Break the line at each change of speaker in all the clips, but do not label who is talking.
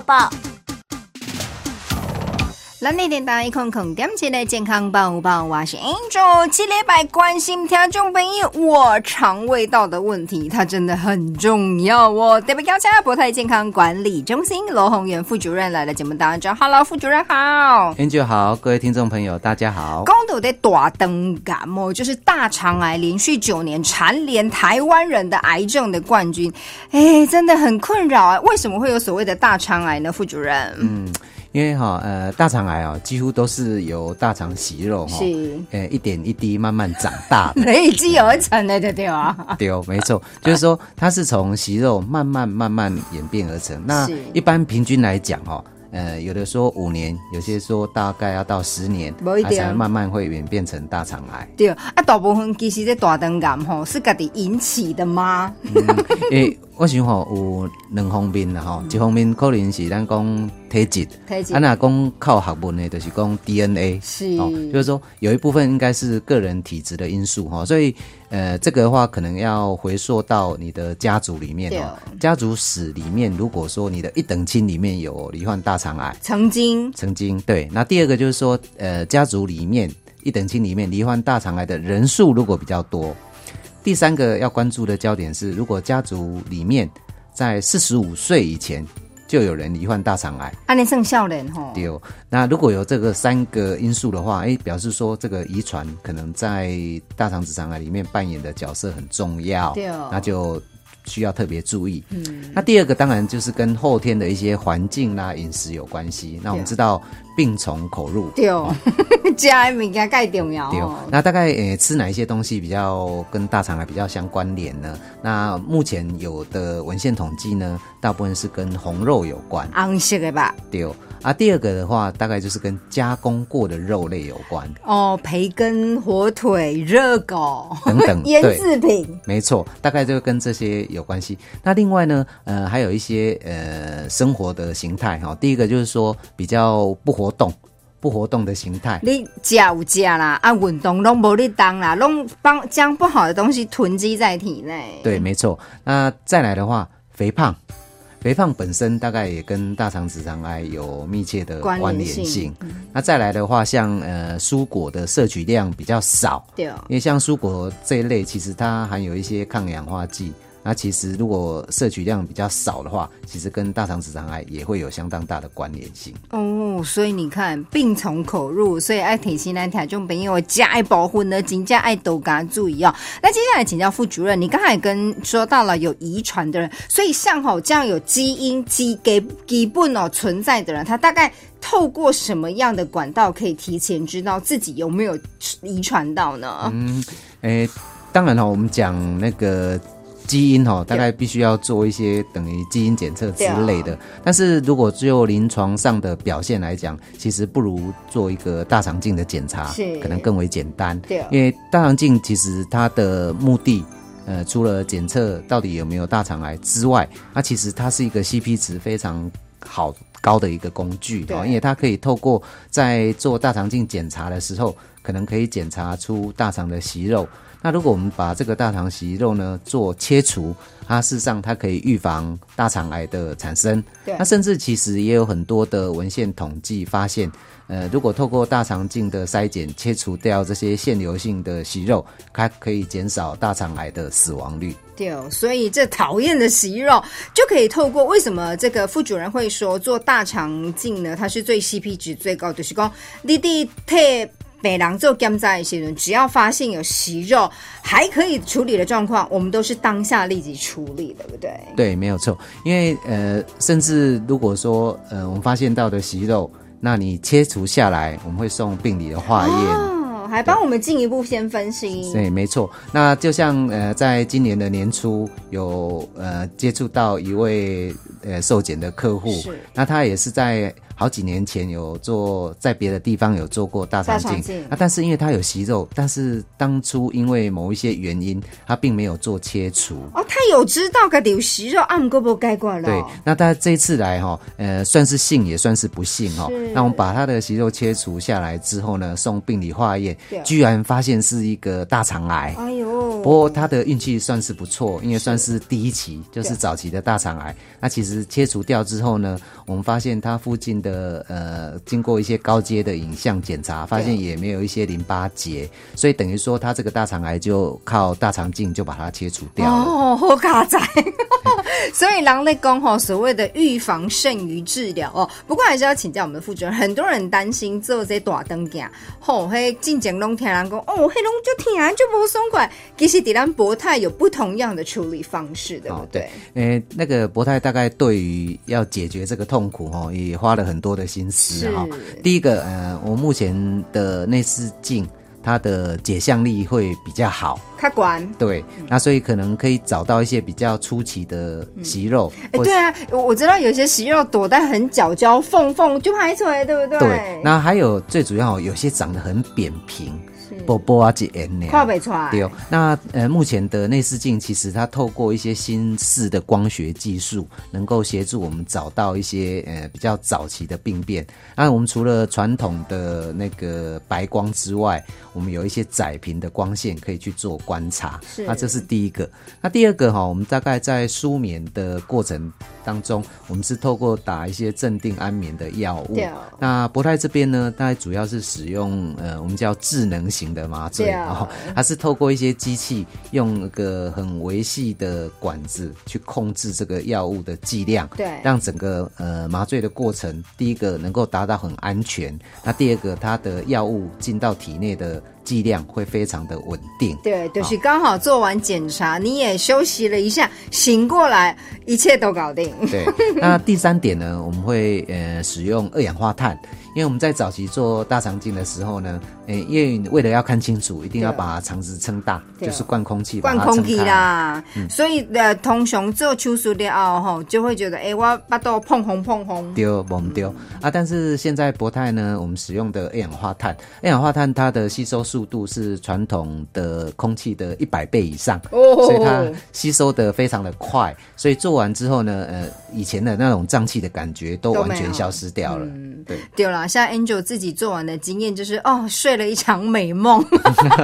报报。
咱那天打一空空点起来健康报报，我是 Angel。七礼拜关心听众朋友我肠胃道的问题，它真的很重要哦。特别邀请博泰健康管理中心罗宏元副主任来了节目当中，Hello，副主任好。
Angel 好，各位听众朋友大家好。
公土的大灯感冒就是大肠癌，连续九年蝉联台湾人的癌症的冠军，哎，真的很困扰啊！为什么会有所谓的大肠癌呢？副主任，
嗯，因为哈呃大肠癌哦，几乎都是由大肠息肉哈，呃一点一滴慢慢长大的。
累积而成的，对对啊。
对哦，没错，就是说它是从息肉慢慢慢慢演变而成。那一般平均来讲哈，呃，有的说五年，有些说大概要到十年，
不一
才慢慢会演变成大肠癌。
对啊，大部分其实这大肠癌吼是家己引起的吗？
诶，我想吼有两方面啦吼，一方面可能是咱讲体质，
体质。
啊那讲靠学问的，就是讲 DNA，
是。
哦，就是说有一部分应该是个人体质的因素哈、所以呃这个的话可能要回溯到你的家族里面哦，家族史里面，如果说你的一等亲里面有罹患大肠癌，
曾经。
曾经对，那第二个就是说呃家族里面一等亲里面罹患大肠癌的人数如果比较多，第三个要关注的焦点是，如果家族里面在四十五岁以前就有人罹患大肠癌。
安尼算少年吼，
对哦，那如果有这个三个因素的话，哎，表示说这个遗传可能在大肠直肠癌里面扮演的角色很重要，
对哦
那就需要特别注意。嗯，那第二个当然就是跟后天的一些环境啦、饮食有关系。那我们知道病从口入，
对，加的物件介重要
对
哦。，
那大概诶吃哪一些东西比较跟大肠癌比较相关联呢？那目前有的文献统计呢，大部分是跟红肉有关，
红色的吧？
对哦。啊，第二个的话，大概就是跟加工过的肉类有关，
哦，培根、火腿、热狗
等等
腌
对
制品，
没错，大概就跟这些有关系。那另外呢，呃，还有一些呃生活的形态哈、第一个就是说比较不活动、不活动的形态，
你食有食啦，啊，运动拢无你当啦，拢帮将不好的东西囤积在体内。
对，没错。那再来的话，肥胖，肥胖本身大概也跟大肠直肠癌有密切的
关
关
联性
联性。那再来的话，像呃蔬果的摄取量比较少，
对，
因为像蔬果这一类，其实它含有一些抗氧化剂。那其实如果摄取量比较少的话，其实跟大肠直肠癌也会有相当大的关联性。
哦，所以你看，病从口入，所以爱提醒咱听众朋友加爱保护呢，真加爱多加注意哦。那接下来请教副主任，你刚才跟说到了有遗传的人，所以像吼这样有基因基给基本哦存在的人，他大概透过什么样的管道可以提前知道自己有没有遗传到呢？
嗯诶，当然哈、我们讲那个基因哈、大概必须要做一些等于基因检测之类的。但是如果就临床上的表现来讲，其实不如做一个大肠镜的检查
是，
可能更为简单。
对
因为大肠镜其实它的目的。呃，除了检测到底有没有大肠癌之外，它其实它是一个 CP 值非常好高的一个工具
对
哦，因为它可以透过在做大肠镜检查的时候，可能可以检查出大肠的息肉。那如果我们把这个大肠息肉呢做切除，它事实上它可以预防大肠癌的产生。
对
那甚至其实也有很多的文献统计发现，呃，如果透过大肠镜的筛检切除掉这些腺瘤性的息肉，它可以减少大肠癌的死亡率。
对哦，所以这讨厌的息肉就可以透过为什么这个副主任会说做大肠镜呢？它是最 CP 值最高的，就是讲你得替北狼做检查的时候，只要发现有息肉还可以处理的状况，我们都是当下立即处理，对不对？
对，没有错。因为呃，甚至如果说呃，我们发现到的息肉，那你切除下来，我们会送病理的化验。
哦，还帮我们进一步先分析。
对，没错。那就像呃，在今年的年初有呃接触到一位呃受检的客户，那他也是在好几年前有做在别的地方有做过大肠镜啊，但是因为他有息肉，但是当初因为某一些原因，他并没有做切除。
哦，他有知道个有息肉，按过不该过了。
对，那他这一次来哈，呃，算是幸也算是不幸哈。那我们把他的息肉切除下来之后呢，送病理化验，居然发现是一个大肠癌。
哎呦，
不过他的运气算是不错，因为算是第一期，就是早期的大肠癌。那其实切除掉之后呢，我们发现他附近的呃，经过一些高阶的影像检查，发现也没有一些淋巴结，所以等于说他这个大肠癌就靠大肠镜就把它切除掉了。
哦，好卡仔，所以狼类公吼所谓的预防胜于治疗哦。不过还是要请教我们的副主任，很多人担心做这大灯镜，吼，嘿，进前拢听人讲，哦，嘿，拢就听就不松快。其实，迪兰博泰有不同样的处理方式，对不对？
诶，那个博泰大概对于要解决这个痛苦，哈，也花了很多的心思哈。第一个，呃，我目前的内视镜。它的解像力会比较好，
开关
对，那所以可能可以找到一些比较出奇的息肉。
哎，对啊，我知道有些息肉躲在很角角缝缝就拍出来，对不对？
对，那还有最主要有些长得很扁平。波波啊，几 N
看不出来。
对哦，那呃，目前的内视镜其实它透过一些新式的光学技术，能够协助我们找到一些呃比较早期的病变。那我们除了传统的那个白光之外，我们有一些窄频的光线可以去做观察。
是，
那这是第一个。那第二个哈，我们大概在舒眠的过程当中，我们是透过打一些镇定安眠的药物。那博泰这边呢，大概主要是使用呃，我们叫智能型。的麻醉哦，它是透过一些机器，用一个很维系的管子去控制这个药物的剂量，
对，
让整个呃麻醉的过程，第一个能够达到很安全，那第二个它的药物进到体内的。剂量会非常的稳定，
对，就是刚好做完检查，你也休息了一下，醒过来，一切都搞定。
对，那第三点呢，我们会呃使用二氧化碳，因为我们在早期做大肠镜的时候呢，呃，因为为了要看清楚，一定要把肠子撑大，就是灌空气，
灌空气啦。嗯。所以呃，通常做手术的后吼，就会觉得哎，我把都碰红碰红，
丢不丢啊？但是现在博泰呢，我们使用的二氧化碳，二氧化碳它的吸收速速度是传统的空气的一百倍以上，所以它吸收的非常的快，所以做完之后呢，呃，以前的那种胀气的感觉都完全消失掉了。对，
对了，像 Angel 自己做完的经验就是，哦，睡了一场美梦，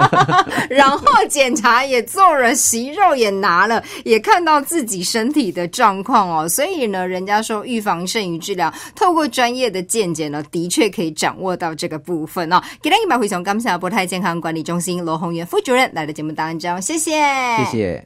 然后检查也做了，息肉也拿了，也看到自己身体的状况哦。所以呢，人家说预防胜于治疗，透过专业的见解呢，的确可以掌握到这个部分哦。给大家一百回从刚下波泰健康。管理中心罗宏元副主任来到节目当中，谢谢，
谢谢。